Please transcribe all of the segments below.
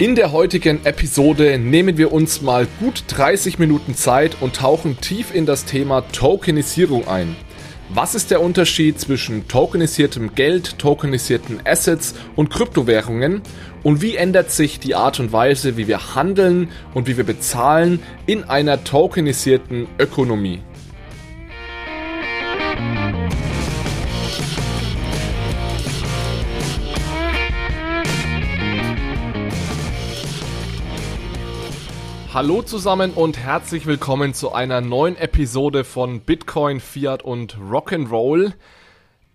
In der heutigen Episode nehmen wir uns mal gut 30 Minuten Zeit und tauchen tief in das Thema Tokenisierung ein. Was ist der Unterschied zwischen tokenisiertem Geld, tokenisierten Assets und Kryptowährungen? Und wie ändert sich die Art und Weise, wie wir handeln und wie wir bezahlen in einer tokenisierten Ökonomie? Hallo zusammen und herzlich willkommen zu einer neuen Episode von Bitcoin, Fiat und Rock'n'Roll.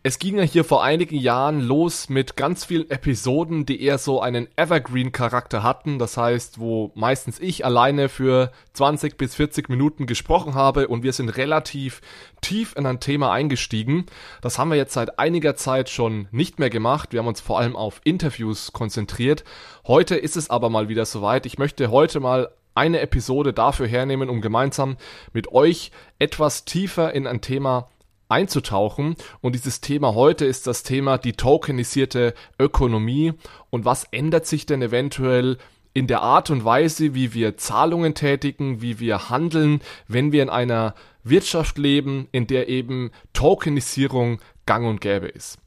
Es ging ja hier vor einigen Jahren los mit ganz vielen Episoden, die eher so einen Evergreen-Charakter hatten. Das heißt, wo meistens ich alleine für 20 bis 40 Minuten gesprochen habe und wir sind relativ tief in ein Thema eingestiegen. Das haben wir jetzt seit einiger Zeit schon nicht mehr gemacht. Wir haben uns vor allem auf Interviews konzentriert. Heute ist es aber mal wieder soweit. Ich möchte heute mal eine Episode dafür hernehmen, um gemeinsam mit euch etwas tiefer in ein Thema einzutauchen. Und dieses Thema heute ist das Thema die tokenisierte Ökonomie. Und was ändert sich denn eventuell in der Art und Weise, wie wir Zahlungen tätigen, wie wir handeln, wenn wir in einer Wirtschaft leben, in der eben Tokenisierung gang und gäbe ist.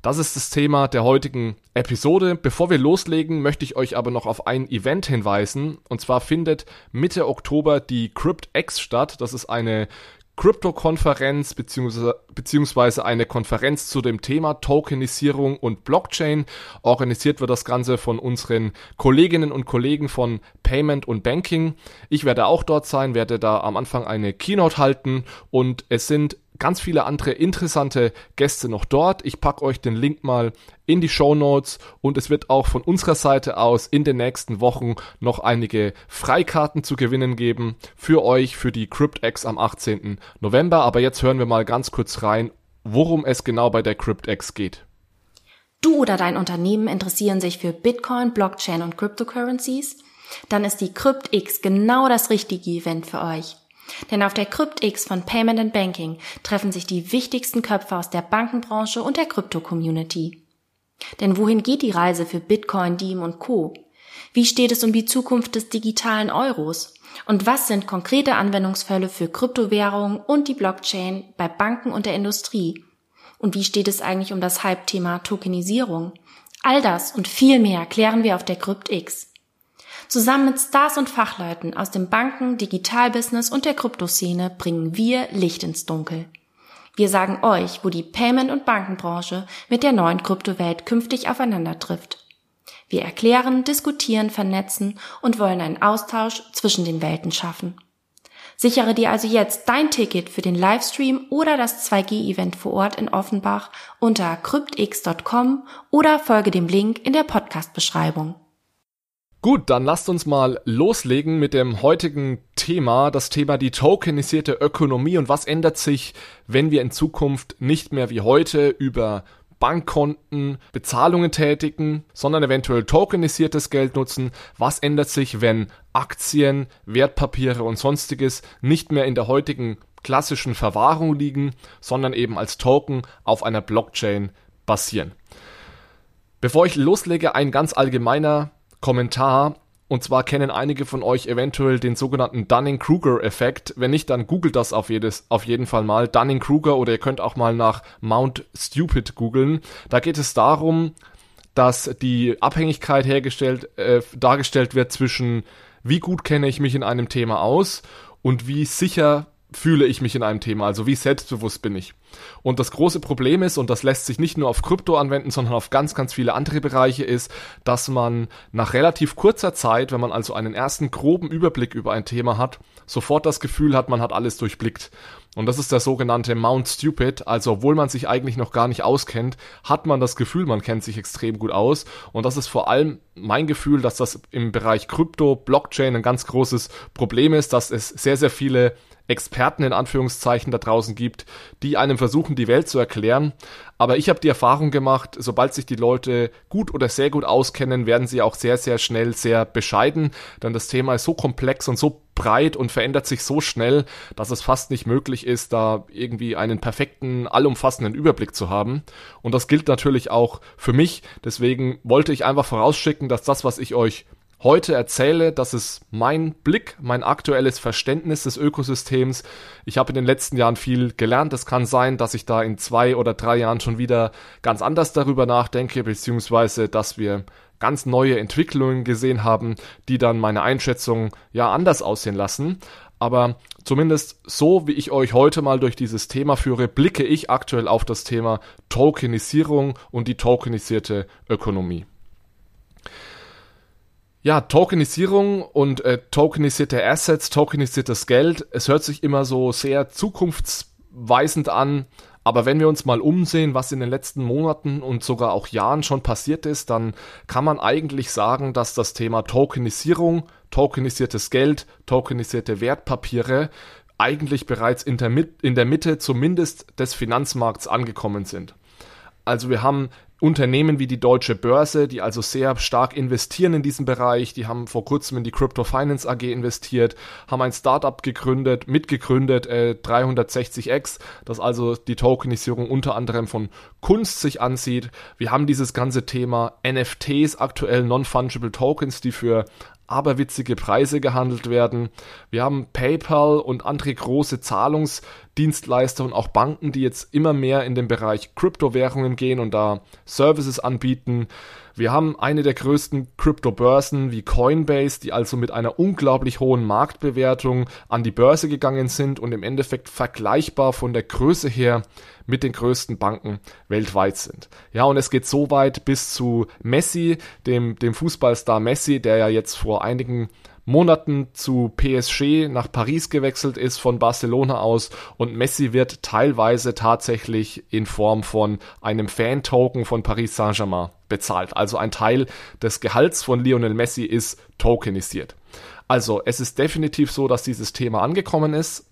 Das ist das Thema der heutigen Episode. Bevor wir loslegen, möchte ich euch aber noch auf ein Event hinweisen. Und zwar findet Mitte Oktober die CryptX statt. Das ist eine Krypto-Konferenz beziehungsweise eine Konferenz zu dem Thema Tokenisierung und Blockchain. Organisiert wird das Ganze von unseren Kolleginnen und Kollegen von Payment und Banking. Ich werde auch dort sein, werde da am Anfang eine Keynote halten und es sind ganz viele andere interessante Gäste noch dort. Ich packe euch den Link mal in die Show Notes und es wird auch von unserer Seite aus in den nächsten Wochen noch einige Freikarten zu gewinnen geben für euch für die CryptX am 18. November. Aber jetzt hören wir mal ganz kurz rein, worum es genau bei der CryptX geht. Du oder dein Unternehmen interessieren sich für Bitcoin, Blockchain und Cryptocurrencies? Dann ist die CryptX genau das richtige Event für euch. Denn auf der CryptX von Payment and Banking treffen sich die wichtigsten Köpfe aus der Bankenbranche und der Krypto-Community. Denn wohin geht die Reise für Bitcoin, Diem und Co? Wie steht es um die Zukunft des digitalen Euros? Und was sind konkrete Anwendungsfälle für Kryptowährungen und die Blockchain bei Banken und der Industrie? Und wie steht es eigentlich um das Hype-Thema Tokenisierung? All das und viel mehr klären wir auf der CryptX. Zusammen mit Stars und Fachleuten aus dem Banken-, Digitalbusiness und der Kryptoszene bringen wir Licht ins Dunkel. Wir sagen euch, wo die Payment- und Bankenbranche mit der neuen Kryptowelt künftig aufeinander trifft. Wir erklären, diskutieren, vernetzen und wollen einen Austausch zwischen den Welten schaffen. Sichere dir also jetzt dein Ticket für den Livestream oder das 2G-Event vor Ort in Offenbach unter cryptx.com oder folge dem Link in der Podcast-Beschreibung. Gut, dann lasst uns mal loslegen mit dem heutigen Thema, das Thema die tokenisierte Ökonomie und was ändert sich, wenn wir in Zukunft nicht mehr wie heute über Bankkonten Bezahlungen tätigen, sondern eventuell tokenisiertes Geld nutzen. Was ändert sich, wenn Aktien, Wertpapiere und sonstiges nicht mehr in der heutigen klassischen Verwahrung liegen, sondern eben als Token auf einer Blockchain basieren? Bevor ich loslege, ein ganz allgemeiner Kommentar. Und zwar kennen einige von euch eventuell den sogenannten Dunning-Kruger-Effekt. Wenn nicht, dann googelt das auf, jedes, auf jeden Fall mal. Dunning-Kruger oder ihr könnt auch mal nach Mount Stupid googeln. Da geht es darum, dass die Abhängigkeit hergestellt, äh, dargestellt wird zwischen wie gut kenne ich mich in einem Thema aus und wie sicher fühle ich mich in einem Thema, also wie selbstbewusst bin ich. Und das große Problem ist, und das lässt sich nicht nur auf Krypto anwenden, sondern auf ganz, ganz viele andere Bereiche, ist, dass man nach relativ kurzer Zeit, wenn man also einen ersten groben Überblick über ein Thema hat, sofort das Gefühl hat, man hat alles durchblickt. Und das ist der sogenannte Mount Stupid. Also, obwohl man sich eigentlich noch gar nicht auskennt, hat man das Gefühl, man kennt sich extrem gut aus. Und das ist vor allem mein Gefühl, dass das im Bereich Krypto, Blockchain ein ganz großes Problem ist, dass es sehr, sehr viele Experten in Anführungszeichen da draußen gibt, die einem versuchen, die Welt zu erklären. Aber ich habe die Erfahrung gemacht, sobald sich die Leute gut oder sehr gut auskennen, werden sie auch sehr, sehr schnell sehr bescheiden. Denn das Thema ist so komplex und so breit und verändert sich so schnell, dass es fast nicht möglich ist, da irgendwie einen perfekten, allumfassenden Überblick zu haben. Und das gilt natürlich auch für mich. Deswegen wollte ich einfach vorausschicken, dass das, was ich euch heute erzähle, das ist mein Blick, mein aktuelles Verständnis des Ökosystems. Ich habe in den letzten Jahren viel gelernt. Es kann sein, dass ich da in zwei oder drei Jahren schon wieder ganz anders darüber nachdenke, beziehungsweise dass wir ganz neue Entwicklungen gesehen haben, die dann meine Einschätzung ja anders aussehen lassen. Aber zumindest so, wie ich euch heute mal durch dieses Thema führe, blicke ich aktuell auf das Thema Tokenisierung und die tokenisierte Ökonomie. Ja, Tokenisierung und äh, tokenisierte Assets, tokenisiertes Geld, es hört sich immer so sehr zukunftsweisend an, aber wenn wir uns mal umsehen, was in den letzten Monaten und sogar auch Jahren schon passiert ist, dann kann man eigentlich sagen, dass das Thema Tokenisierung, tokenisiertes Geld, tokenisierte Wertpapiere eigentlich bereits in der, in der Mitte zumindest des Finanzmarkts angekommen sind. Also wir haben Unternehmen wie die Deutsche Börse, die also sehr stark investieren in diesem Bereich, die haben vor kurzem in die Crypto Finance AG investiert, haben ein Startup gegründet, mitgegründet, äh, 360X, das also die Tokenisierung unter anderem von Kunst sich ansieht. Wir haben dieses ganze Thema NFTs, aktuell Non-Fungible Tokens, die für aberwitzige Preise gehandelt werden. Wir haben PayPal und andere große Zahlungsdienstleister und auch Banken, die jetzt immer mehr in den Bereich Kryptowährungen gehen und da Services anbieten. Wir haben eine der größten Kryptobörsen wie Coinbase, die also mit einer unglaublich hohen Marktbewertung an die Börse gegangen sind und im Endeffekt vergleichbar von der Größe her mit den größten Banken weltweit sind. Ja, und es geht so weit bis zu Messi, dem, dem Fußballstar Messi, der ja jetzt vor einigen Monaten zu PSG nach Paris gewechselt ist von Barcelona aus und Messi wird teilweise tatsächlich in Form von einem Fan-Token von Paris Saint-Germain bezahlt. Also ein Teil des Gehalts von Lionel Messi ist tokenisiert. Also es ist definitiv so, dass dieses Thema angekommen ist.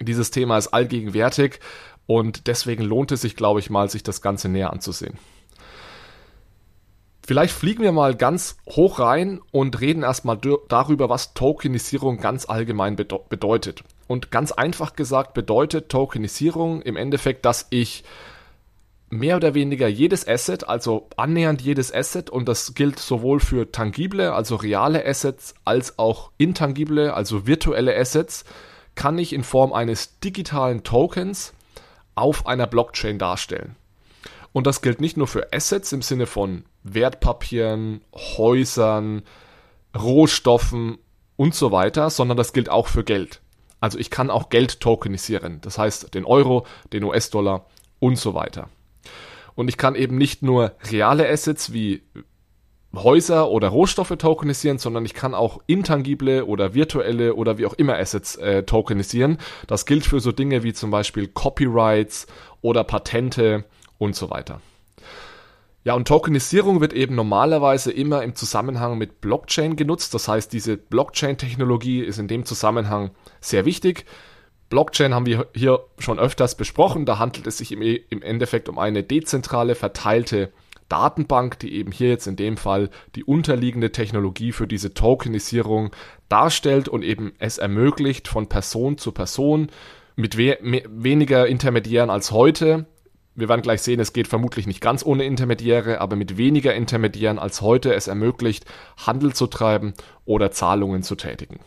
Dieses Thema ist allgegenwärtig und deswegen lohnt es sich, glaube ich mal, sich das Ganze näher anzusehen. Vielleicht fliegen wir mal ganz hoch rein und reden erstmal darüber, was Tokenisierung ganz allgemein bedeutet. Und ganz einfach gesagt bedeutet Tokenisierung im Endeffekt, dass ich mehr oder weniger jedes Asset, also annähernd jedes Asset, und das gilt sowohl für tangible, also reale Assets, als auch intangible, also virtuelle Assets, kann ich in Form eines digitalen Tokens auf einer Blockchain darstellen. Und das gilt nicht nur für Assets im Sinne von Wertpapieren, Häusern, Rohstoffen und so weiter, sondern das gilt auch für Geld. Also ich kann auch Geld tokenisieren, das heißt den Euro, den US-Dollar und so weiter. Und ich kann eben nicht nur reale Assets wie Häuser oder Rohstoffe tokenisieren, sondern ich kann auch intangible oder virtuelle oder wie auch immer Assets äh, tokenisieren. Das gilt für so Dinge wie zum Beispiel Copyrights oder Patente und so weiter. Ja, und Tokenisierung wird eben normalerweise immer im Zusammenhang mit Blockchain genutzt. Das heißt, diese Blockchain-Technologie ist in dem Zusammenhang sehr wichtig. Blockchain haben wir hier schon öfters besprochen. Da handelt es sich im, im Endeffekt um eine dezentrale, verteilte Datenbank, die eben hier jetzt in dem Fall die unterliegende Technologie für diese Tokenisierung darstellt und eben es ermöglicht, von Person zu Person mit we weniger Intermediären als heute wir werden gleich sehen, es geht vermutlich nicht ganz ohne Intermediäre, aber mit weniger Intermediären als heute es ermöglicht, Handel zu treiben oder Zahlungen zu tätigen.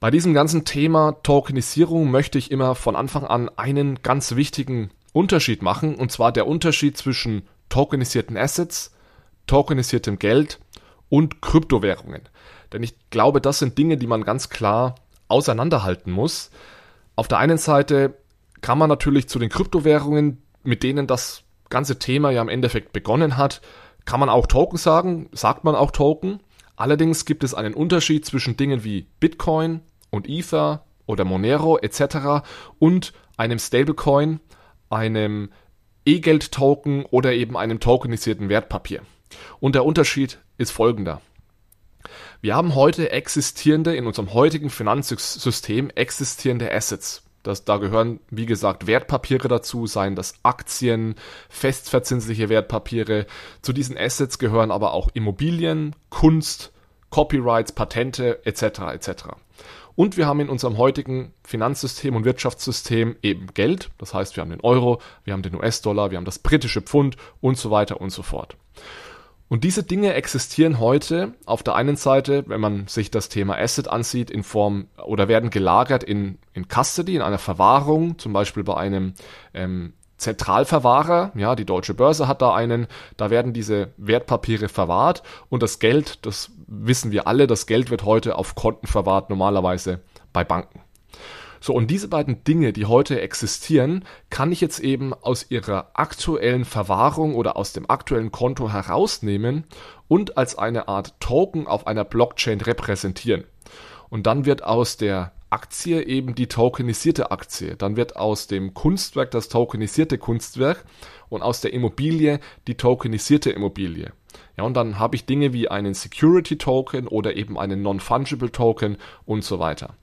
Bei diesem ganzen Thema Tokenisierung möchte ich immer von Anfang an einen ganz wichtigen Unterschied machen, und zwar der Unterschied zwischen tokenisierten Assets, tokenisiertem Geld und Kryptowährungen. Denn ich glaube, das sind Dinge, die man ganz klar auseinanderhalten muss. Auf der einen Seite kann man natürlich zu den Kryptowährungen, mit denen das ganze Thema ja im Endeffekt begonnen hat, kann man auch Token sagen, sagt man auch Token. Allerdings gibt es einen Unterschied zwischen Dingen wie Bitcoin und Ether oder Monero etc. und einem Stablecoin, einem E-Geld-Token oder eben einem tokenisierten Wertpapier. Und der Unterschied ist folgender. Wir haben heute existierende, in unserem heutigen Finanzsystem existierende Assets. Das, da gehören, wie gesagt, Wertpapiere dazu, seien das Aktien, festverzinsliche Wertpapiere. Zu diesen Assets gehören aber auch Immobilien, Kunst, Copyrights, Patente etc. etc. Und wir haben in unserem heutigen Finanzsystem und Wirtschaftssystem eben Geld. Das heißt, wir haben den Euro, wir haben den US-Dollar, wir haben das britische Pfund und so weiter und so fort. Und diese Dinge existieren heute auf der einen Seite, wenn man sich das Thema Asset ansieht, in Form oder werden gelagert in, in Custody, in einer Verwahrung, zum Beispiel bei einem ähm, Zentralverwahrer, ja, die Deutsche Börse hat da einen, da werden diese Wertpapiere verwahrt. Und das Geld, das wissen wir alle, das Geld wird heute auf Konten verwahrt, normalerweise bei Banken. So, und diese beiden Dinge, die heute existieren, kann ich jetzt eben aus ihrer aktuellen Verwahrung oder aus dem aktuellen Konto herausnehmen und als eine Art Token auf einer Blockchain repräsentieren. Und dann wird aus der Aktie eben die tokenisierte Aktie. Dann wird aus dem Kunstwerk das tokenisierte Kunstwerk und aus der Immobilie die tokenisierte Immobilie. Ja, und dann habe ich Dinge wie einen Security Token oder eben einen Non-Fungible Token und so weiter.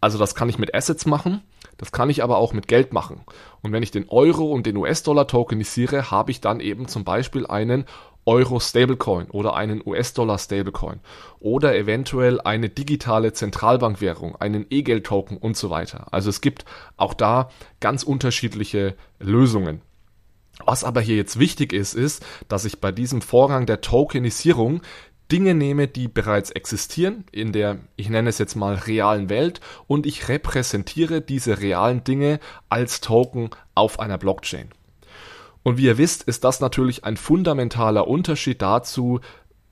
Also das kann ich mit Assets machen, das kann ich aber auch mit Geld machen. Und wenn ich den Euro und den US-Dollar tokenisiere, habe ich dann eben zum Beispiel einen Euro Stablecoin oder einen US-Dollar Stablecoin oder eventuell eine digitale Zentralbankwährung, einen E-Geld-Token und so weiter. Also es gibt auch da ganz unterschiedliche Lösungen. Was aber hier jetzt wichtig ist, ist, dass ich bei diesem Vorgang der Tokenisierung Dinge nehme, die bereits existieren in der, ich nenne es jetzt mal realen Welt und ich repräsentiere diese realen Dinge als Token auf einer Blockchain. Und wie ihr wisst, ist das natürlich ein fundamentaler Unterschied dazu,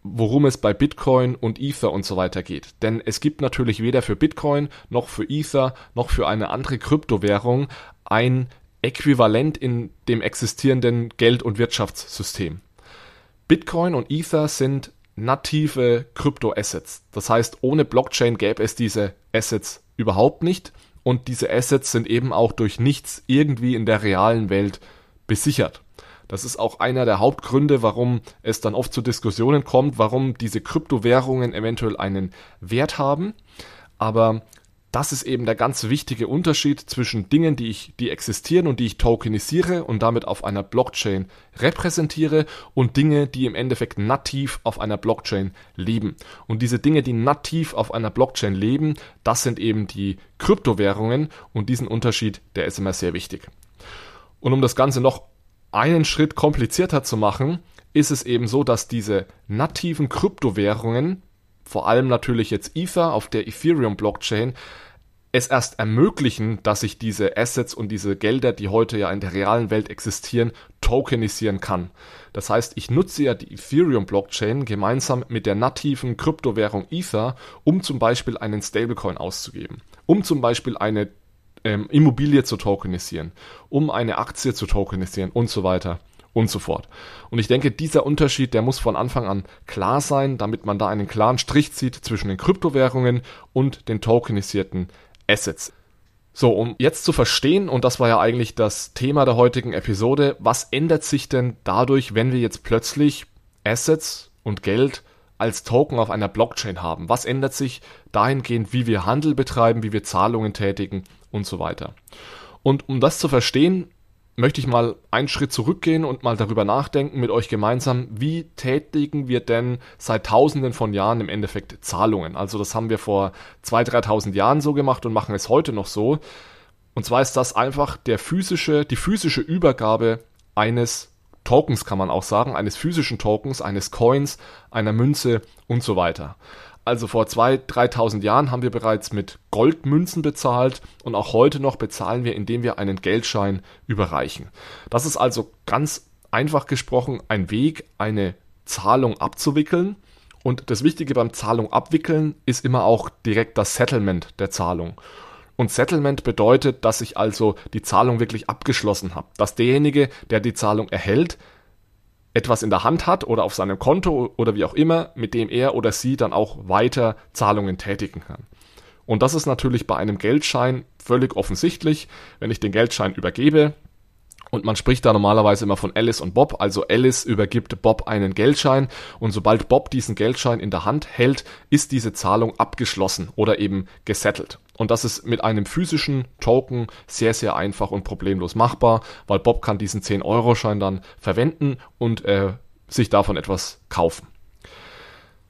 worum es bei Bitcoin und Ether und so weiter geht. Denn es gibt natürlich weder für Bitcoin noch für Ether noch für eine andere Kryptowährung ein Äquivalent in dem existierenden Geld- und Wirtschaftssystem. Bitcoin und Ether sind native Kryptoassets. Das heißt, ohne Blockchain gäbe es diese Assets überhaupt nicht und diese Assets sind eben auch durch nichts irgendwie in der realen Welt besichert. Das ist auch einer der Hauptgründe, warum es dann oft zu Diskussionen kommt, warum diese Kryptowährungen eventuell einen Wert haben. Aber das ist eben der ganz wichtige Unterschied zwischen Dingen, die ich, die existieren und die ich tokenisiere und damit auf einer Blockchain repräsentiere und Dinge, die im Endeffekt nativ auf einer Blockchain leben. Und diese Dinge, die nativ auf einer Blockchain leben, das sind eben die Kryptowährungen und diesen Unterschied, der ist immer sehr wichtig. Und um das Ganze noch einen Schritt komplizierter zu machen, ist es eben so, dass diese nativen Kryptowährungen, vor allem natürlich jetzt Ether auf der Ethereum Blockchain, es erst ermöglichen, dass ich diese Assets und diese Gelder, die heute ja in der realen Welt existieren, tokenisieren kann. Das heißt, ich nutze ja die Ethereum-Blockchain gemeinsam mit der nativen Kryptowährung Ether, um zum Beispiel einen Stablecoin auszugeben, um zum Beispiel eine ähm, Immobilie zu tokenisieren, um eine Aktie zu tokenisieren und so weiter und so fort. Und ich denke, dieser Unterschied, der muss von Anfang an klar sein, damit man da einen klaren Strich zieht zwischen den Kryptowährungen und den tokenisierten Assets. So, um jetzt zu verstehen, und das war ja eigentlich das Thema der heutigen Episode, was ändert sich denn dadurch, wenn wir jetzt plötzlich Assets und Geld als Token auf einer Blockchain haben? Was ändert sich dahingehend, wie wir Handel betreiben, wie wir Zahlungen tätigen und so weiter? Und um das zu verstehen, möchte ich mal einen Schritt zurückgehen und mal darüber nachdenken mit euch gemeinsam, wie tätigen wir denn seit tausenden von Jahren im Endeffekt Zahlungen? Also das haben wir vor 2.000, 3.000 Jahren so gemacht und machen es heute noch so. Und zwar ist das einfach der physische, die physische Übergabe eines Tokens, kann man auch sagen, eines physischen Tokens, eines Coins, einer Münze und so weiter. Also vor 2.000, 3.000 Jahren haben wir bereits mit Goldmünzen bezahlt und auch heute noch bezahlen wir, indem wir einen Geldschein überreichen. Das ist also ganz einfach gesprochen ein Weg, eine Zahlung abzuwickeln. Und das Wichtige beim Zahlung abwickeln ist immer auch direkt das Settlement der Zahlung. Und Settlement bedeutet, dass ich also die Zahlung wirklich abgeschlossen habe. Dass derjenige, der die Zahlung erhält, etwas in der Hand hat oder auf seinem Konto oder wie auch immer, mit dem er oder sie dann auch weiter Zahlungen tätigen kann. Und das ist natürlich bei einem Geldschein völlig offensichtlich. Wenn ich den Geldschein übergebe, und man spricht da normalerweise immer von Alice und Bob. Also Alice übergibt Bob einen Geldschein und sobald Bob diesen Geldschein in der Hand hält, ist diese Zahlung abgeschlossen oder eben gesettelt. Und das ist mit einem physischen Token sehr, sehr einfach und problemlos machbar, weil Bob kann diesen 10-Euro-Schein dann verwenden und äh, sich davon etwas kaufen.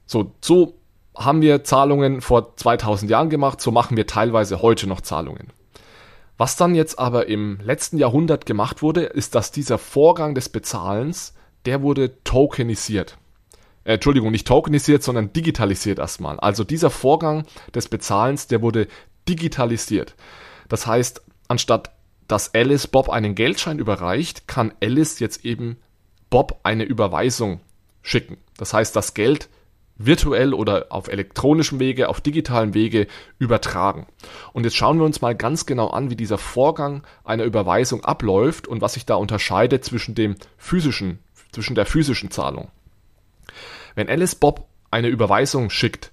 So, so haben wir Zahlungen vor 2000 Jahren gemacht, so machen wir teilweise heute noch Zahlungen. Was dann jetzt aber im letzten Jahrhundert gemacht wurde, ist, dass dieser Vorgang des Bezahlens, der wurde tokenisiert. äh, Entschuldigung, nicht tokenisiert, sondern digitalisiert erstmal. Also dieser Vorgang des Bezahlens, der wurde digitalisiert. Das heißt, anstatt dass Alice Bob einen Geldschein überreicht, kann Alice jetzt eben Bob eine Überweisung schicken. Das heißt, das Geld virtuell oder auf elektronischem Wege, auf digitalem Wege übertragen. Und jetzt schauen wir uns mal ganz genau an, wie dieser Vorgang einer Überweisung abläuft und was sich da unterscheidet zwischen dem physischen, zwischen der physischen Zahlung. Wenn Alice Bob eine Überweisung schickt,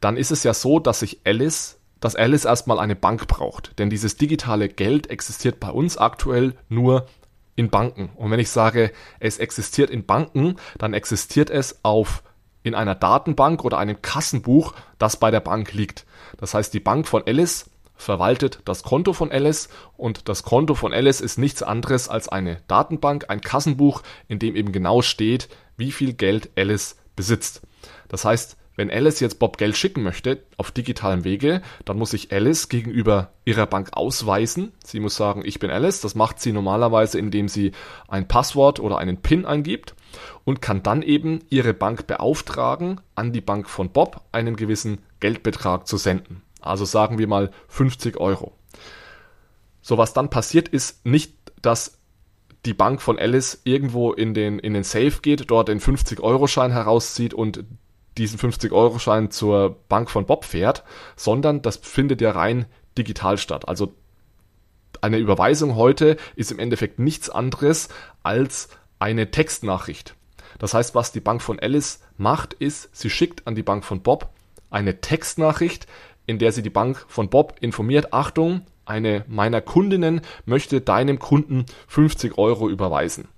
dann ist es ja so, dass sich Alice, dass Alice erstmal eine Bank braucht. Denn dieses digitale Geld existiert bei uns aktuell nur in Banken. Und wenn ich sage, es existiert in Banken, dann existiert es auf in einer Datenbank oder einem Kassenbuch, das bei der Bank liegt. Das heißt, die Bank von Alice verwaltet das Konto von Alice und das Konto von Alice ist nichts anderes als eine Datenbank, ein Kassenbuch, in dem eben genau steht, wie viel Geld Alice besitzt. Das heißt, wenn Alice jetzt Bob Geld schicken möchte auf digitalem Wege, dann muss sich Alice gegenüber ihrer Bank ausweisen. Sie muss sagen, ich bin Alice. Das macht sie normalerweise, indem sie ein Passwort oder einen PIN eingibt und kann dann eben ihre Bank beauftragen, an die Bank von Bob einen gewissen Geldbetrag zu senden. Also sagen wir mal 50 Euro. So was dann passiert ist nicht, dass die Bank von Alice irgendwo in den, in den Safe geht, dort den 50-Euro-Schein herauszieht und diesen 50-Euro-Schein zur Bank von Bob fährt, sondern das findet ja rein digital statt. Also eine Überweisung heute ist im Endeffekt nichts anderes als eine Textnachricht. Das heißt, was die Bank von Alice macht, ist, sie schickt an die Bank von Bob eine Textnachricht, in der sie die Bank von Bob informiert, Achtung, eine meiner Kundinnen möchte deinem Kunden 50 Euro überweisen.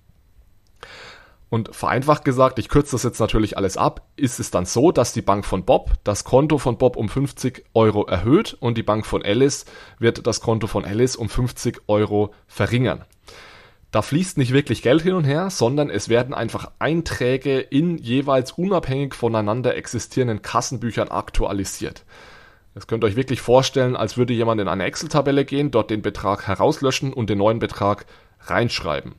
Und vereinfacht gesagt, ich kürze das jetzt natürlich alles ab, ist es dann so, dass die Bank von Bob das Konto von Bob um 50 Euro erhöht und die Bank von Alice wird das Konto von Alice um 50 Euro verringern. Da fließt nicht wirklich Geld hin und her, sondern es werden einfach Einträge in jeweils unabhängig voneinander existierenden Kassenbüchern aktualisiert. Das könnt ihr euch wirklich vorstellen, als würde jemand in eine Excel-Tabelle gehen, dort den Betrag herauslöschen und den neuen Betrag reinschreiben.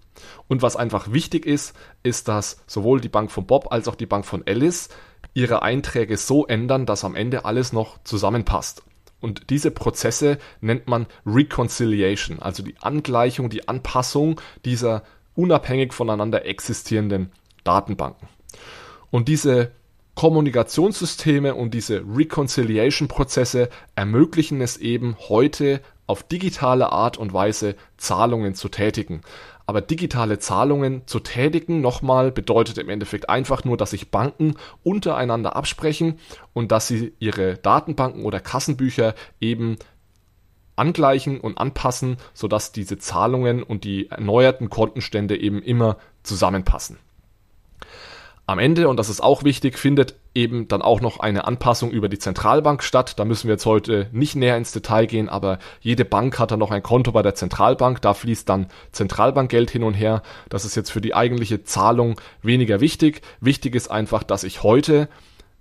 Und was einfach wichtig ist, ist, dass sowohl die Bank von Bob als auch die Bank von Alice ihre Einträge so ändern, dass am Ende alles noch zusammenpasst. Und diese Prozesse nennt man Reconciliation, also die Angleichung, die Anpassung dieser unabhängig voneinander existierenden Datenbanken. Und diese Kommunikationssysteme und diese Reconciliation-Prozesse ermöglichen es eben heute auf digitale Art und Weise Zahlungen zu tätigen. Aber digitale Zahlungen zu tätigen, nochmal, bedeutet im Endeffekt einfach nur, dass sich Banken untereinander absprechen und dass sie ihre Datenbanken oder Kassenbücher eben angleichen und anpassen, sodass diese Zahlungen und die erneuerten Kontenstände eben immer zusammenpassen. Am Ende, und das ist auch wichtig, findet eben dann auch noch eine Anpassung über die Zentralbank statt. Da müssen wir jetzt heute nicht näher ins Detail gehen, aber jede Bank hat dann noch ein Konto bei der Zentralbank. Da fließt dann Zentralbankgeld hin und her. Das ist jetzt für die eigentliche Zahlung weniger wichtig. Wichtig ist einfach, dass ich heute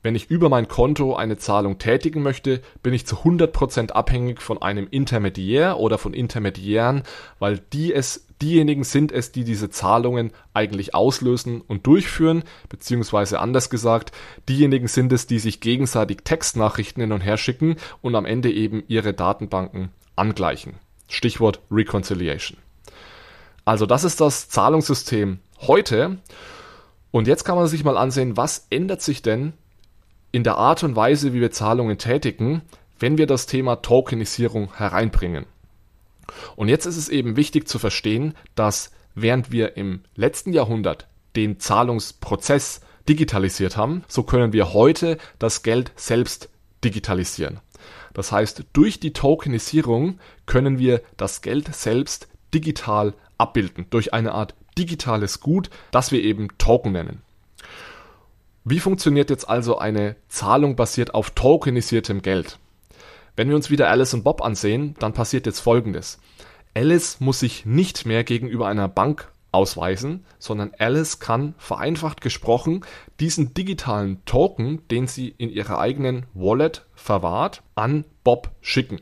wenn ich über mein Konto eine Zahlung tätigen möchte, bin ich zu 100% abhängig von einem Intermediär oder von Intermediären, weil die es, diejenigen sind es, die diese Zahlungen eigentlich auslösen und durchführen, beziehungsweise anders gesagt, diejenigen sind es, die sich gegenseitig Textnachrichten hin und her schicken und am Ende eben ihre Datenbanken angleichen. Stichwort Reconciliation. Also das ist das Zahlungssystem heute. Und jetzt kann man sich mal ansehen, was ändert sich denn in der Art und Weise, wie wir Zahlungen tätigen, wenn wir das Thema Tokenisierung hereinbringen. Und jetzt ist es eben wichtig zu verstehen, dass während wir im letzten Jahrhundert den Zahlungsprozess digitalisiert haben, so können wir heute das Geld selbst digitalisieren. Das heißt, durch die Tokenisierung können wir das Geld selbst digital abbilden, durch eine Art digitales Gut, das wir eben Token nennen. Wie funktioniert jetzt also eine Zahlung basiert auf tokenisiertem Geld? Wenn wir uns wieder Alice und Bob ansehen, dann passiert jetzt Folgendes. Alice muss sich nicht mehr gegenüber einer Bank ausweisen, sondern Alice kann vereinfacht gesprochen diesen digitalen Token, den sie in ihrer eigenen Wallet verwahrt, an Bob schicken.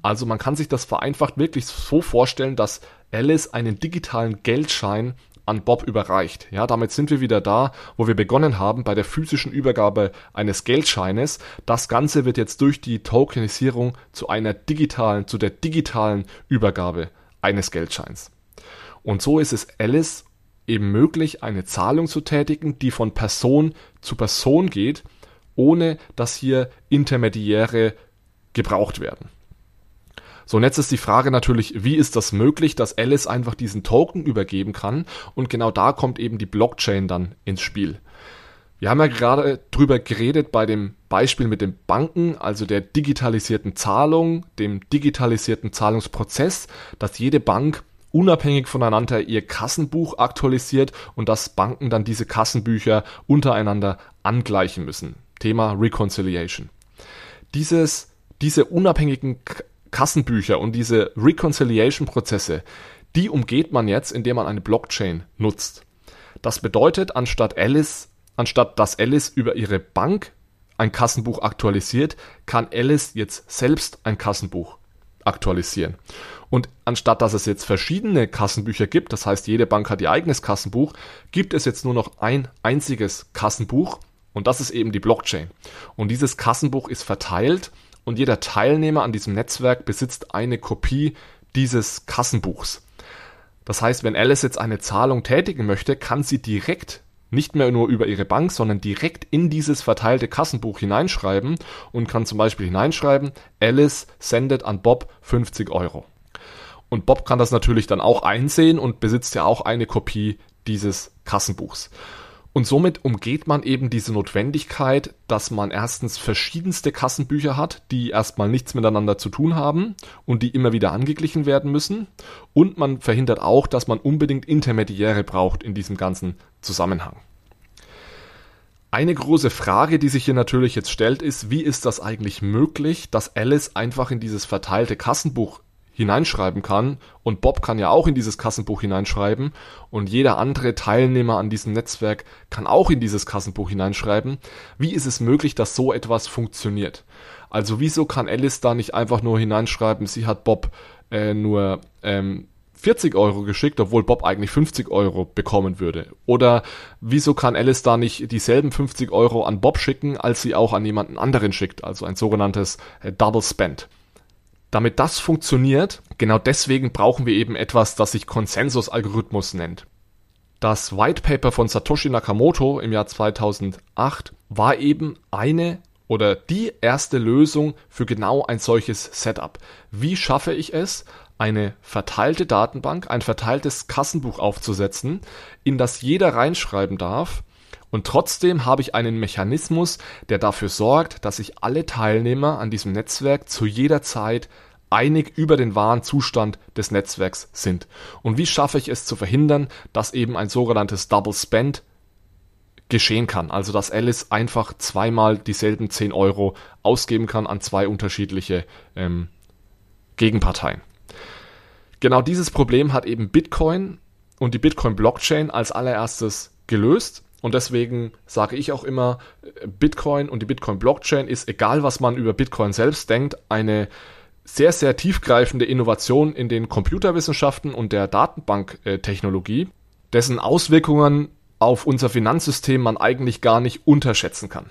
Also man kann sich das vereinfacht wirklich so vorstellen, dass Alice einen digitalen Geldschein an Bob überreicht. Ja, damit sind wir wieder da, wo wir begonnen haben bei der physischen Übergabe eines Geldscheines. Das Ganze wird jetzt durch die Tokenisierung zu einer digitalen, zu der digitalen Übergabe eines Geldscheins. Und so ist es Alice eben möglich, eine Zahlung zu tätigen, die von Person zu Person geht, ohne dass hier Intermediäre gebraucht werden. So, und jetzt ist die Frage natürlich, wie ist das möglich, dass Alice einfach diesen Token übergeben kann? Und genau da kommt eben die Blockchain dann ins Spiel. Wir haben ja gerade drüber geredet bei dem Beispiel mit den Banken, also der digitalisierten Zahlung, dem digitalisierten Zahlungsprozess, dass jede Bank unabhängig voneinander ihr Kassenbuch aktualisiert und dass Banken dann diese Kassenbücher untereinander angleichen müssen. Thema Reconciliation. Dieses, diese unabhängigen Kassenbücher und diese Reconciliation-Prozesse, die umgeht man jetzt, indem man eine Blockchain nutzt. Das bedeutet, anstatt Alice, anstatt dass Alice über ihre Bank ein Kassenbuch aktualisiert, kann Alice jetzt selbst ein Kassenbuch aktualisieren. Und anstatt dass es jetzt verschiedene Kassenbücher gibt, das heißt jede Bank hat ihr eigenes Kassenbuch, gibt es jetzt nur noch ein einziges Kassenbuch und das ist eben die Blockchain. Und dieses Kassenbuch ist verteilt und jeder Teilnehmer an diesem Netzwerk besitzt eine Kopie dieses Kassenbuchs. Das heißt, wenn Alice jetzt eine Zahlung tätigen möchte, kann sie direkt nicht mehr nur über ihre Bank, sondern direkt in dieses verteilte Kassenbuch hineinschreiben und kann zum Beispiel hineinschreiben, Alice sendet an Bob 50 Euro. Und Bob kann das natürlich dann auch einsehen und besitzt ja auch eine Kopie dieses Kassenbuchs. Und somit umgeht man eben diese Notwendigkeit, dass man erstens verschiedenste Kassenbücher hat, die erstmal nichts miteinander zu tun haben und die immer wieder angeglichen werden müssen. Und man verhindert auch, dass man unbedingt Intermediäre braucht in diesem ganzen Zusammenhang. Eine große Frage, die sich hier natürlich jetzt stellt, ist, wie ist das eigentlich möglich, dass Alice einfach in dieses verteilte Kassenbuch hineinschreiben kann und Bob kann ja auch in dieses Kassenbuch hineinschreiben und jeder andere Teilnehmer an diesem Netzwerk kann auch in dieses Kassenbuch hineinschreiben. Wie ist es möglich, dass so etwas funktioniert? Also wieso kann Alice da nicht einfach nur hineinschreiben, sie hat Bob äh, nur ähm, 40 Euro geschickt, obwohl Bob eigentlich 50 Euro bekommen würde? Oder wieso kann Alice da nicht dieselben 50 Euro an Bob schicken, als sie auch an jemanden anderen schickt? Also ein sogenanntes äh, Double Spend. Damit das funktioniert, genau deswegen brauchen wir eben etwas, das sich Konsensusalgorithmus nennt. Das White Paper von Satoshi Nakamoto im Jahr 2008 war eben eine oder die erste Lösung für genau ein solches Setup. Wie schaffe ich es, eine verteilte Datenbank, ein verteiltes Kassenbuch aufzusetzen, in das jeder reinschreiben darf, und trotzdem habe ich einen Mechanismus, der dafür sorgt, dass sich alle Teilnehmer an diesem Netzwerk zu jeder Zeit einig über den wahren Zustand des Netzwerks sind. Und wie schaffe ich es zu verhindern, dass eben ein sogenanntes Double Spend geschehen kann. Also dass Alice einfach zweimal dieselben 10 Euro ausgeben kann an zwei unterschiedliche ähm, Gegenparteien. Genau dieses Problem hat eben Bitcoin und die Bitcoin-Blockchain als allererstes gelöst. Und deswegen sage ich auch immer, Bitcoin und die Bitcoin-Blockchain ist, egal was man über Bitcoin selbst denkt, eine sehr, sehr tiefgreifende Innovation in den Computerwissenschaften und der Datenbanktechnologie, dessen Auswirkungen auf unser Finanzsystem man eigentlich gar nicht unterschätzen kann.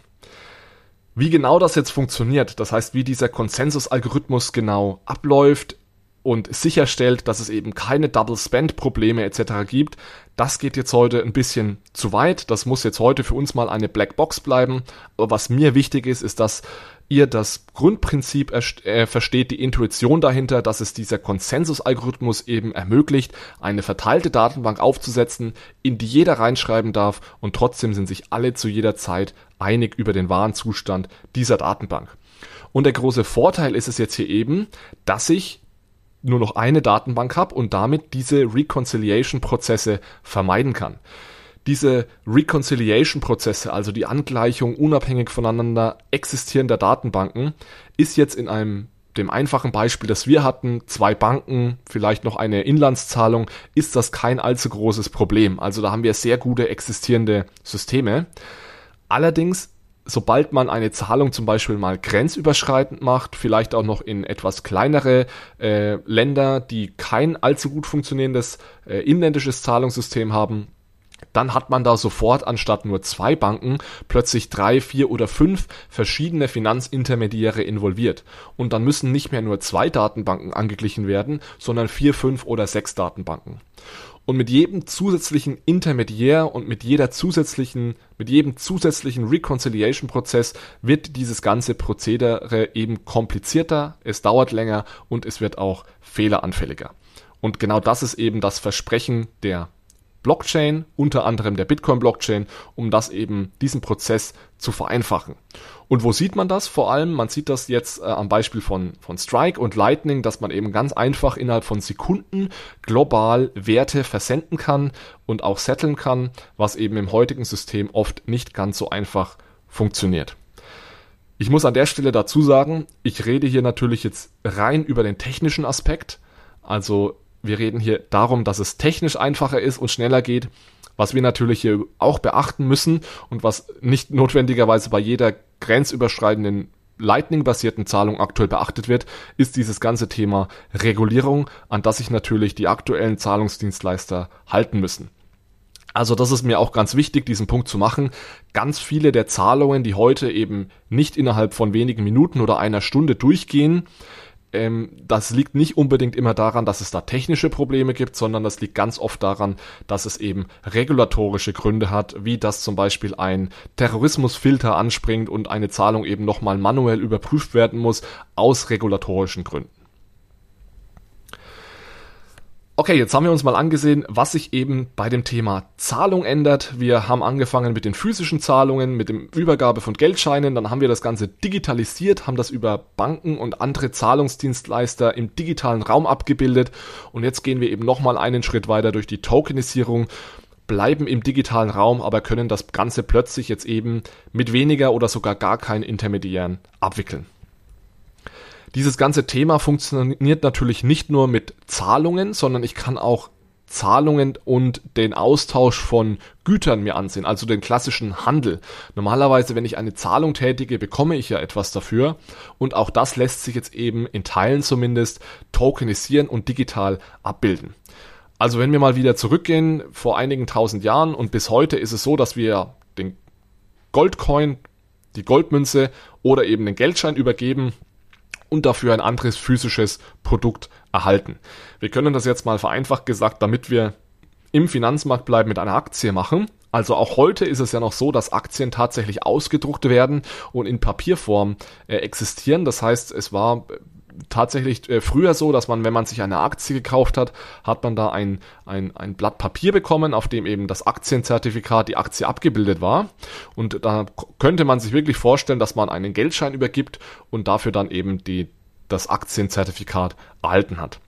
Wie genau das jetzt funktioniert, das heißt, wie dieser Konsensusalgorithmus genau abläuft, und sicherstellt, dass es eben keine Double Spend Probleme etc. gibt. Das geht jetzt heute ein bisschen zu weit. Das muss jetzt heute für uns mal eine Black Box bleiben. Aber was mir wichtig ist, ist, dass ihr das Grundprinzip äh, versteht, die Intuition dahinter, dass es dieser Konsensusalgorithmus eben ermöglicht, eine verteilte Datenbank aufzusetzen, in die jeder reinschreiben darf und trotzdem sind sich alle zu jeder Zeit einig über den wahren Zustand dieser Datenbank. Und der große Vorteil ist es jetzt hier eben, dass ich nur noch eine Datenbank habe und damit diese Reconciliation-Prozesse vermeiden kann. Diese Reconciliation-Prozesse, also die Angleichung unabhängig voneinander existierender Datenbanken, ist jetzt in einem dem einfachen Beispiel, das wir hatten, zwei Banken, vielleicht noch eine Inlandszahlung, ist das kein allzu großes Problem. Also da haben wir sehr gute existierende Systeme. Allerdings sobald man eine Zahlung zum Beispiel mal grenzüberschreitend macht, vielleicht auch noch in etwas kleinere äh, Länder, die kein allzu gut funktionierendes äh, inländisches Zahlungssystem haben, dann hat man da sofort anstatt nur zwei Banken plötzlich drei, vier oder fünf verschiedene Finanzintermediäre involviert. Und dann müssen nicht mehr nur zwei Datenbanken angeglichen werden, sondern vier, fünf oder sechs Datenbanken. Und mit jedem zusätzlichen Intermediär und mit jeder zusätzlichen, mit jedem zusätzlichen Reconciliation-Prozess wird dieses ganze Prozedere eben komplizierter, es dauert länger und es wird auch fehleranfälliger. Und genau das ist eben das Versprechen der Blockchain, unter anderem der Bitcoin-Blockchain, um das eben, diesen Prozess zu vereinfachen. Und wo sieht man das? Vor allem, man sieht das jetzt äh, am Beispiel von, von Strike und Lightning, dass man eben ganz einfach innerhalb von Sekunden global Werte versenden kann und auch setteln kann, was eben im heutigen System oft nicht ganz so einfach funktioniert. Ich muss an der Stelle dazu sagen, ich rede hier natürlich jetzt rein über den technischen Aspekt. Also wir reden hier darum, dass es technisch einfacher ist und schneller geht. Was wir natürlich hier auch beachten müssen und was nicht notwendigerweise bei jeder grenzüberschreitenden Lightning-basierten Zahlung aktuell beachtet wird, ist dieses ganze Thema Regulierung, an das sich natürlich die aktuellen Zahlungsdienstleister halten müssen. Also das ist mir auch ganz wichtig, diesen Punkt zu machen. Ganz viele der Zahlungen, die heute eben nicht innerhalb von wenigen Minuten oder einer Stunde durchgehen, ähm, das liegt nicht unbedingt immer daran, dass es da technische Probleme gibt, sondern das liegt ganz oft daran, dass es eben regulatorische Gründe hat, wie dass zum Beispiel ein Terrorismusfilter anspringt und eine Zahlung eben nochmal manuell überprüft werden muss aus regulatorischen Gründen. Okay, jetzt haben wir uns mal angesehen, was sich eben bei dem Thema Zahlung ändert. Wir haben angefangen mit den physischen Zahlungen, mit dem Übergabe von Geldscheinen, dann haben wir das Ganze digitalisiert, haben das über Banken und andere Zahlungsdienstleister im digitalen Raum abgebildet und jetzt gehen wir eben nochmal einen Schritt weiter durch die Tokenisierung bleiben im digitalen Raum, aber können das Ganze plötzlich jetzt eben mit weniger oder sogar gar keinen Intermediären abwickeln. Dieses ganze Thema funktioniert natürlich nicht nur mit Zahlungen, sondern ich kann auch Zahlungen und den Austausch von Gütern mir ansehen, also den klassischen Handel. Normalerweise, wenn ich eine Zahlung tätige, bekomme ich ja etwas dafür und auch das lässt sich jetzt eben in Teilen zumindest tokenisieren und digital abbilden. Also wenn wir mal wieder zurückgehen vor einigen tausend Jahren und bis heute ist es so, dass wir den Goldcoin, die Goldmünze oder eben den Geldschein übergeben und dafür ein anderes physisches Produkt erhalten. Wir können das jetzt mal vereinfacht gesagt, damit wir im Finanzmarkt bleiben, mit einer Aktie machen. Also auch heute ist es ja noch so, dass Aktien tatsächlich ausgedruckt werden und in Papierform äh, existieren. Das heißt, es war tatsächlich äh, früher so, dass man, wenn man sich eine Aktie gekauft hat, hat man da ein, ein, ein Blatt Papier bekommen, auf dem eben das Aktienzertifikat, die Aktie abgebildet war. Und da könnte man sich wirklich vorstellen, dass man einen Geldschein übergibt und dafür dann eben die, das Aktienzertifikat erhalten hat.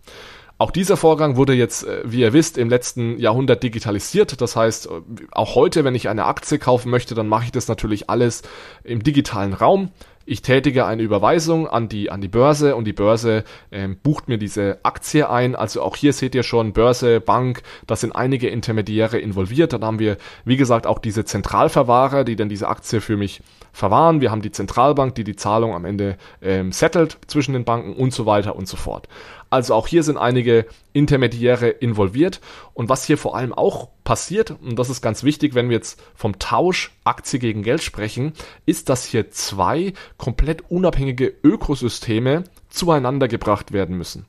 Auch dieser Vorgang wurde jetzt, äh, wie ihr wisst, im letzten Jahrhundert digitalisiert. Das heißt, äh, auch heute, wenn ich eine Aktie kaufen möchte, dann mache ich das natürlich alles im digitalen Raum ich tätige eine Überweisung an die, an die Börse und die Börse ähm, bucht mir diese Aktie ein. Also auch hier seht ihr schon Börse, Bank, da sind einige Intermediäre involviert. Dann haben wir, wie gesagt, auch diese Zentralverwahrer, die dann diese Aktie für mich verwahren. Wir haben die Zentralbank, die die Zahlung am Ende ähm, settelt zwischen den Banken und so weiter und so fort. Also auch hier sind einige Intermediäre involviert. Und was hier vor allem auch passiert, und das ist ganz wichtig, wenn wir jetzt vom Tausch Aktie gegen Geld sprechen, ist, dass hier zwei komplett unabhängige Ökosysteme zueinander gebracht werden müssen.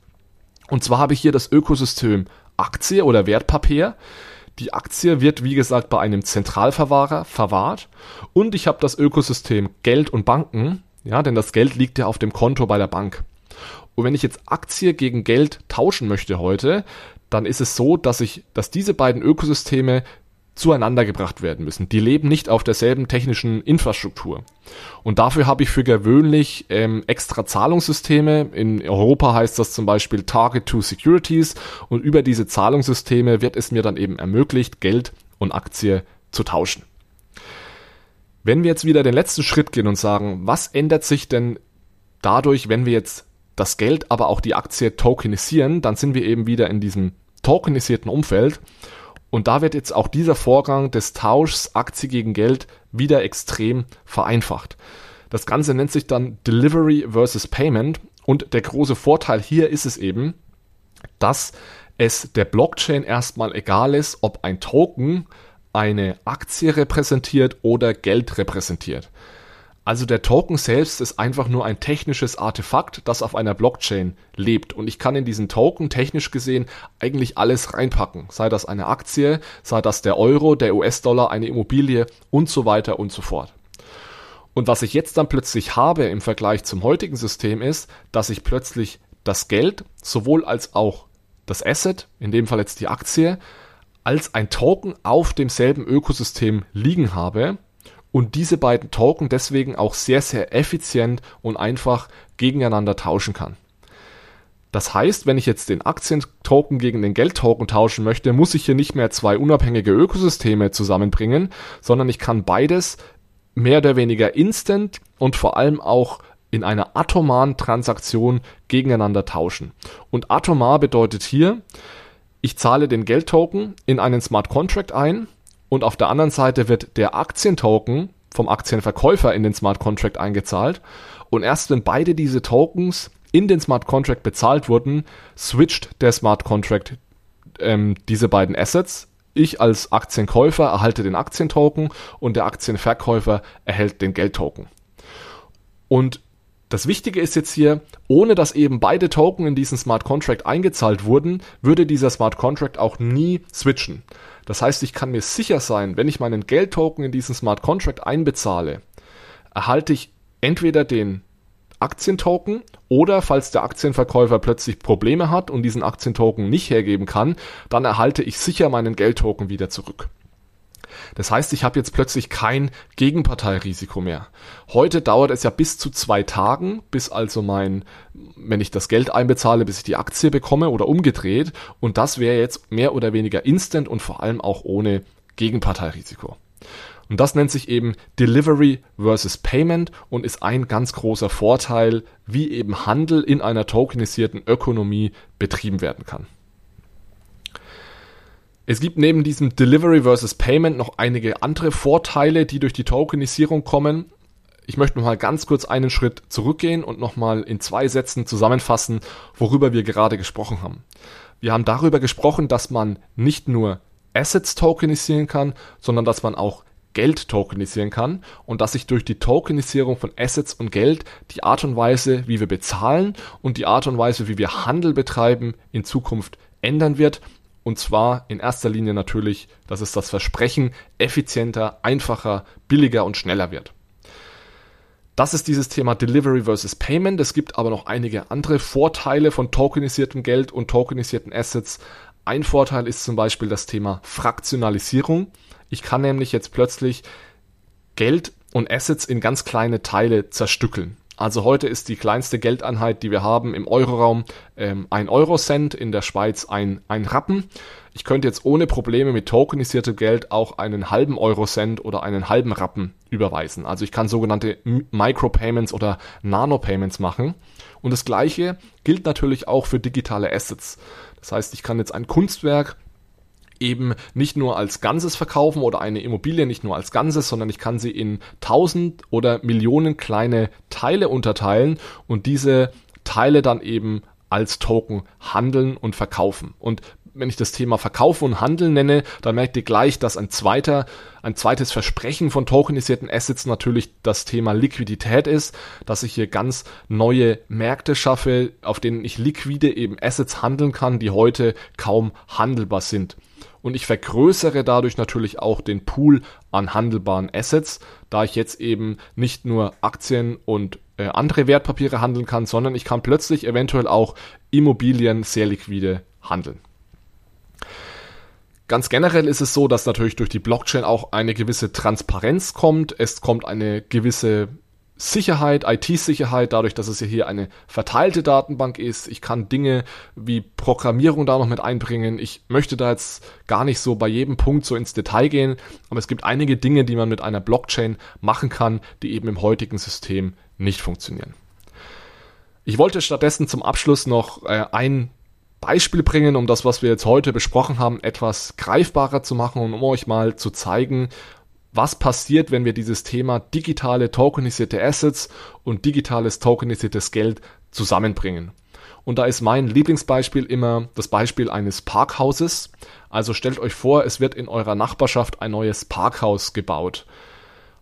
Und zwar habe ich hier das Ökosystem Aktie oder Wertpapier. Die Aktie wird, wie gesagt, bei einem Zentralverwahrer verwahrt. Und ich habe das Ökosystem Geld und Banken. Ja, denn das Geld liegt ja auf dem Konto bei der Bank. Und wenn ich jetzt Aktie gegen Geld tauschen möchte heute, dann ist es so, dass ich, dass diese beiden Ökosysteme zueinander gebracht werden müssen. Die leben nicht auf derselben technischen Infrastruktur. Und dafür habe ich für gewöhnlich ähm, extra Zahlungssysteme. In Europa heißt das zum Beispiel Target to Securities. Und über diese Zahlungssysteme wird es mir dann eben ermöglicht, Geld und Aktie zu tauschen. Wenn wir jetzt wieder den letzten Schritt gehen und sagen, was ändert sich denn dadurch, wenn wir jetzt das Geld, aber auch die Aktie tokenisieren, dann sind wir eben wieder in diesem tokenisierten Umfeld. Und da wird jetzt auch dieser Vorgang des Tauschs Aktie gegen Geld wieder extrem vereinfacht. Das Ganze nennt sich dann Delivery versus Payment und der große Vorteil hier ist es eben, dass es der Blockchain erstmal egal ist, ob ein Token eine Aktie repräsentiert oder Geld repräsentiert. Also der Token selbst ist einfach nur ein technisches Artefakt, das auf einer Blockchain lebt. Und ich kann in diesen Token technisch gesehen eigentlich alles reinpacken. Sei das eine Aktie, sei das der Euro, der US-Dollar, eine Immobilie und so weiter und so fort. Und was ich jetzt dann plötzlich habe im Vergleich zum heutigen System ist, dass ich plötzlich das Geld sowohl als auch das Asset, in dem Fall jetzt die Aktie, als ein Token auf demselben Ökosystem liegen habe und diese beiden Token deswegen auch sehr, sehr effizient und einfach gegeneinander tauschen kann. Das heißt, wenn ich jetzt den Aktientoken gegen den Geldtoken tauschen möchte, muss ich hier nicht mehr zwei unabhängige Ökosysteme zusammenbringen, sondern ich kann beides mehr oder weniger instant und vor allem auch in einer atomaren Transaktion gegeneinander tauschen. Und atomar bedeutet hier, ich zahle den Geldtoken in einen Smart Contract ein und auf der anderen Seite wird der Aktientoken vom Aktienverkäufer in den Smart Contract eingezahlt und erst wenn beide diese Tokens in den Smart Contract bezahlt wurden, switcht der Smart Contract ähm, diese beiden Assets. Ich als Aktienkäufer erhalte den Aktientoken und der Aktienverkäufer erhält den Geldtoken. Und das Wichtige ist jetzt hier, ohne dass eben beide Token in diesen Smart Contract eingezahlt wurden, würde dieser Smart Contract auch nie switchen. Das heißt, ich kann mir sicher sein, wenn ich meinen Geldtoken in diesen Smart Contract einbezahle, erhalte ich entweder den Aktientoken oder falls der Aktienverkäufer plötzlich Probleme hat und diesen Aktientoken nicht hergeben kann, dann erhalte ich sicher meinen Geldtoken wieder zurück. Das heißt, ich habe jetzt plötzlich kein Gegenparteirisiko mehr. Heute dauert es ja bis zu zwei Tagen, bis also mein, wenn ich das Geld einbezahle, bis ich die Aktie bekomme oder umgedreht. Und das wäre jetzt mehr oder weniger instant und vor allem auch ohne Gegenparteirisiko. Und das nennt sich eben Delivery versus Payment und ist ein ganz großer Vorteil, wie eben Handel in einer tokenisierten Ökonomie betrieben werden kann. Es gibt neben diesem Delivery versus Payment noch einige andere Vorteile, die durch die Tokenisierung kommen. Ich möchte noch mal ganz kurz einen Schritt zurückgehen und noch mal in zwei Sätzen zusammenfassen, worüber wir gerade gesprochen haben. Wir haben darüber gesprochen, dass man nicht nur Assets tokenisieren kann, sondern dass man auch Geld tokenisieren kann und dass sich durch die Tokenisierung von Assets und Geld die Art und Weise, wie wir bezahlen und die Art und Weise, wie wir Handel betreiben, in Zukunft ändern wird und zwar in erster Linie natürlich, dass es das Versprechen effizienter, einfacher, billiger und schneller wird. Das ist dieses Thema Delivery versus Payment. Es gibt aber noch einige andere Vorteile von tokenisiertem Geld und tokenisierten Assets. Ein Vorteil ist zum Beispiel das Thema Fraktionalisierung. Ich kann nämlich jetzt plötzlich Geld und Assets in ganz kleine Teile zerstückeln. Also heute ist die kleinste Geldeinheit, die wir haben im Euroraum, ähm, ein Eurocent, in der Schweiz ein, ein Rappen. Ich könnte jetzt ohne Probleme mit tokenisiertem Geld auch einen halben Eurocent oder einen halben Rappen überweisen. Also ich kann sogenannte Micropayments oder Nanopayments machen. Und das gleiche gilt natürlich auch für digitale Assets. Das heißt, ich kann jetzt ein Kunstwerk eben nicht nur als Ganzes verkaufen oder eine Immobilie nicht nur als Ganzes, sondern ich kann sie in tausend oder Millionen kleine Teile unterteilen und diese Teile dann eben als Token handeln und verkaufen. Und wenn ich das Thema Verkaufen und Handeln nenne, dann merkt ihr gleich, dass ein zweiter, ein zweites Versprechen von tokenisierten Assets natürlich das Thema Liquidität ist, dass ich hier ganz neue Märkte schaffe, auf denen ich liquide eben Assets handeln kann, die heute kaum handelbar sind und ich vergrößere dadurch natürlich auch den Pool an handelbaren Assets, da ich jetzt eben nicht nur Aktien und äh, andere Wertpapiere handeln kann, sondern ich kann plötzlich eventuell auch Immobilien sehr liquide handeln. Ganz generell ist es so, dass natürlich durch die Blockchain auch eine gewisse Transparenz kommt. Es kommt eine gewisse Sicherheit, IT-Sicherheit, dadurch, dass es ja hier eine verteilte Datenbank ist. Ich kann Dinge wie Programmierung da noch mit einbringen. Ich möchte da jetzt gar nicht so bei jedem Punkt so ins Detail gehen, aber es gibt einige Dinge, die man mit einer Blockchain machen kann, die eben im heutigen System nicht funktionieren. Ich wollte stattdessen zum Abschluss noch äh, ein Beispiel bringen, um das, was wir jetzt heute besprochen haben, etwas greifbarer zu machen und um euch mal zu zeigen, was passiert, wenn wir dieses Thema digitale tokenisierte Assets und digitales tokenisiertes Geld zusammenbringen. Und da ist mein Lieblingsbeispiel immer das Beispiel eines Parkhauses. Also stellt euch vor, es wird in eurer Nachbarschaft ein neues Parkhaus gebaut.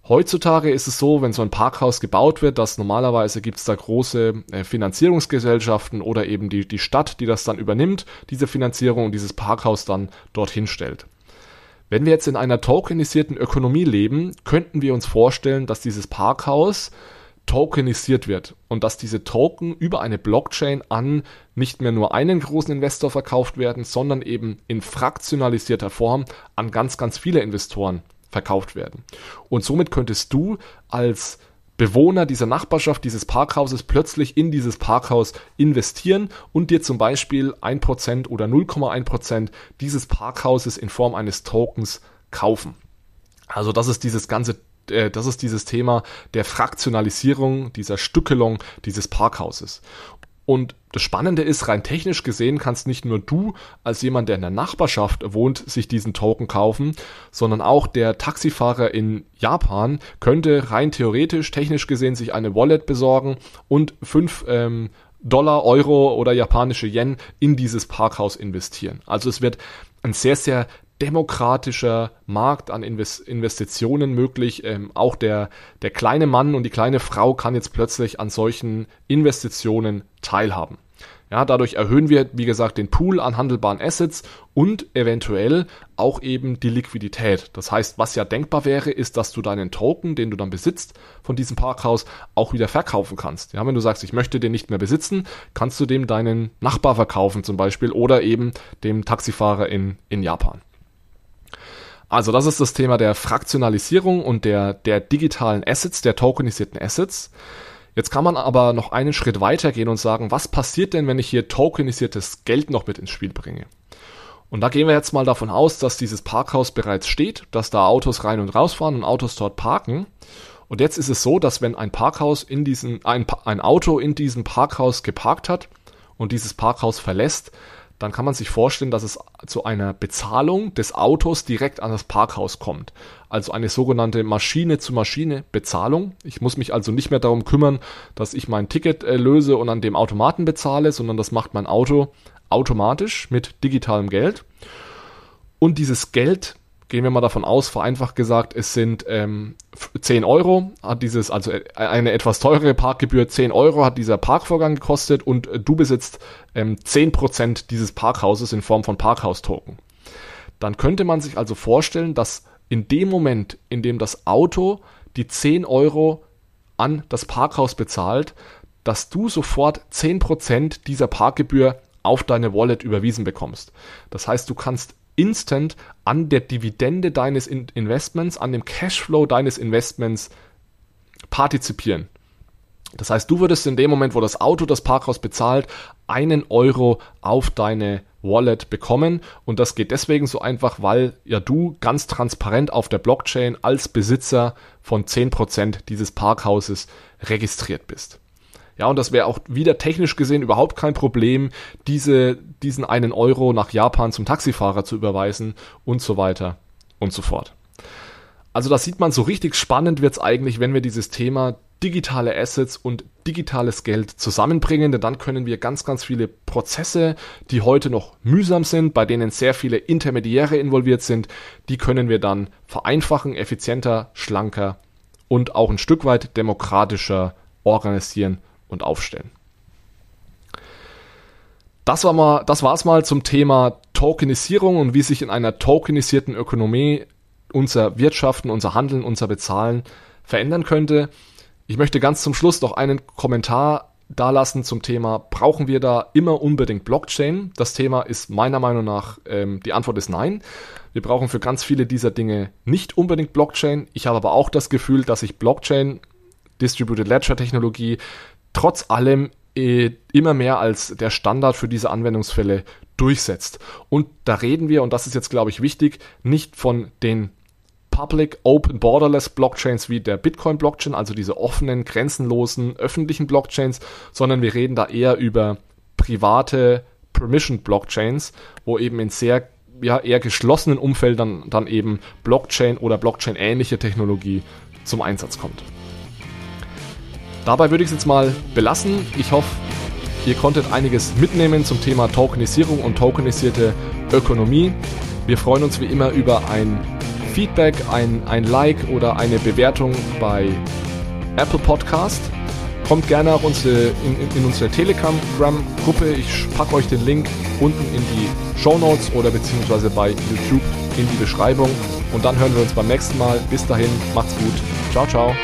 Heutzutage ist es so, wenn so ein Parkhaus gebaut wird, dass normalerweise gibt es da große äh, Finanzierungsgesellschaften oder eben die, die Stadt, die das dann übernimmt, diese Finanzierung und dieses Parkhaus dann dorthin stellt. Wenn wir jetzt in einer tokenisierten Ökonomie leben, könnten wir uns vorstellen, dass dieses Parkhaus tokenisiert wird und dass diese Token über eine Blockchain an nicht mehr nur einen großen Investor verkauft werden, sondern eben in fraktionalisierter Form an ganz, ganz viele Investoren verkauft werden. Und somit könntest du als Bewohner dieser Nachbarschaft, dieses Parkhauses plötzlich in dieses Parkhaus investieren und dir zum Beispiel 1% oder 0,1% dieses Parkhauses in Form eines Tokens kaufen. Also das ist dieses ganze äh, das ist dieses Thema der Fraktionalisierung, dieser Stückelung dieses Parkhauses. Und das Spannende ist, rein technisch gesehen kannst nicht nur du als jemand, der in der Nachbarschaft wohnt, sich diesen Token kaufen, sondern auch der Taxifahrer in Japan könnte rein theoretisch, technisch gesehen, sich eine Wallet besorgen und fünf ähm, Dollar, Euro oder japanische Yen in dieses Parkhaus investieren. Also es wird ein sehr, sehr demokratischer Markt an Investitionen möglich. Ähm, auch der, der kleine Mann und die kleine Frau kann jetzt plötzlich an solchen Investitionen teilhaben. Ja, dadurch erhöhen wir, wie gesagt, den Pool an handelbaren Assets und eventuell auch eben die Liquidität. Das heißt, was ja denkbar wäre, ist, dass du deinen Token, den du dann besitzt von diesem Parkhaus, auch wieder verkaufen kannst. Ja, wenn du sagst, ich möchte den nicht mehr besitzen, kannst du dem deinen Nachbar verkaufen zum Beispiel oder eben dem Taxifahrer in, in Japan. Also das ist das Thema der Fraktionalisierung und der, der digitalen Assets, der tokenisierten Assets. Jetzt kann man aber noch einen Schritt weiter gehen und sagen, was passiert denn, wenn ich hier tokenisiertes Geld noch mit ins Spiel bringe? Und da gehen wir jetzt mal davon aus, dass dieses Parkhaus bereits steht, dass da Autos rein und rausfahren und Autos dort parken. Und jetzt ist es so, dass wenn ein Parkhaus in diesen, ein, ein Auto in diesem Parkhaus geparkt hat und dieses Parkhaus verlässt, dann kann man sich vorstellen, dass es zu einer Bezahlung des Autos direkt an das Parkhaus kommt. Also eine sogenannte Maschine-zu-Maschine-Bezahlung. Ich muss mich also nicht mehr darum kümmern, dass ich mein Ticket äh, löse und an dem Automaten bezahle, sondern das macht mein Auto automatisch mit digitalem Geld. Und dieses Geld gehen wir mal davon aus, vereinfacht gesagt, es sind ähm, 10 Euro, hat dieses, also äh, eine etwas teurere Parkgebühr, 10 Euro hat dieser Parkvorgang gekostet und äh, du besitzt ähm, 10% dieses Parkhauses in Form von Parkhaus-Token. Dann könnte man sich also vorstellen, dass in dem Moment, in dem das Auto die 10 Euro an das Parkhaus bezahlt, dass du sofort 10% dieser Parkgebühr auf deine Wallet überwiesen bekommst. Das heißt, du kannst instant an der Dividende deines Investments, an dem Cashflow deines Investments partizipieren. Das heißt, du würdest in dem Moment, wo das Auto das Parkhaus bezahlt, einen Euro auf deine Wallet bekommen. Und das geht deswegen so einfach, weil ja du ganz transparent auf der Blockchain als Besitzer von 10% dieses Parkhauses registriert bist. Ja, und das wäre auch wieder technisch gesehen überhaupt kein Problem, diese, diesen einen Euro nach Japan zum Taxifahrer zu überweisen und so weiter und so fort. Also da sieht man, so richtig spannend wird es eigentlich, wenn wir dieses Thema digitale Assets und digitales Geld zusammenbringen, denn dann können wir ganz, ganz viele Prozesse, die heute noch mühsam sind, bei denen sehr viele Intermediäre involviert sind, die können wir dann vereinfachen, effizienter, schlanker und auch ein Stück weit demokratischer organisieren und aufstellen. Das war mal, das war's mal zum Thema Tokenisierung und wie sich in einer tokenisierten Ökonomie unser Wirtschaften, unser Handeln, unser Bezahlen verändern könnte. Ich möchte ganz zum Schluss noch einen Kommentar dalassen zum Thema, brauchen wir da immer unbedingt Blockchain? Das Thema ist meiner Meinung nach, ähm, die Antwort ist nein. Wir brauchen für ganz viele dieser Dinge nicht unbedingt Blockchain. Ich habe aber auch das Gefühl, dass sich Blockchain, Distributed Ledger Technologie, trotz allem äh, immer mehr als der Standard für diese Anwendungsfälle durchsetzt. Und da reden wir, und das ist jetzt, glaube ich, wichtig, nicht von den Public Open Borderless Blockchains wie der Bitcoin Blockchain, also diese offenen, grenzenlosen, öffentlichen Blockchains, sondern wir reden da eher über private Permission Blockchains, wo eben in sehr ja, eher geschlossenen Umfeldern dann eben Blockchain oder Blockchain-ähnliche Technologie zum Einsatz kommt. Dabei würde ich es jetzt mal belassen. Ich hoffe, ihr konntet einiges mitnehmen zum Thema Tokenisierung und tokenisierte Ökonomie. Wir freuen uns wie immer über ein Feedback, ein, ein Like oder eine Bewertung bei Apple Podcast. Kommt gerne auch unsere, in, in unsere Telegram-Gruppe. Ich packe euch den Link unten in die Show Notes oder beziehungsweise bei YouTube in die Beschreibung. Und dann hören wir uns beim nächsten Mal. Bis dahin, macht's gut. Ciao, ciao.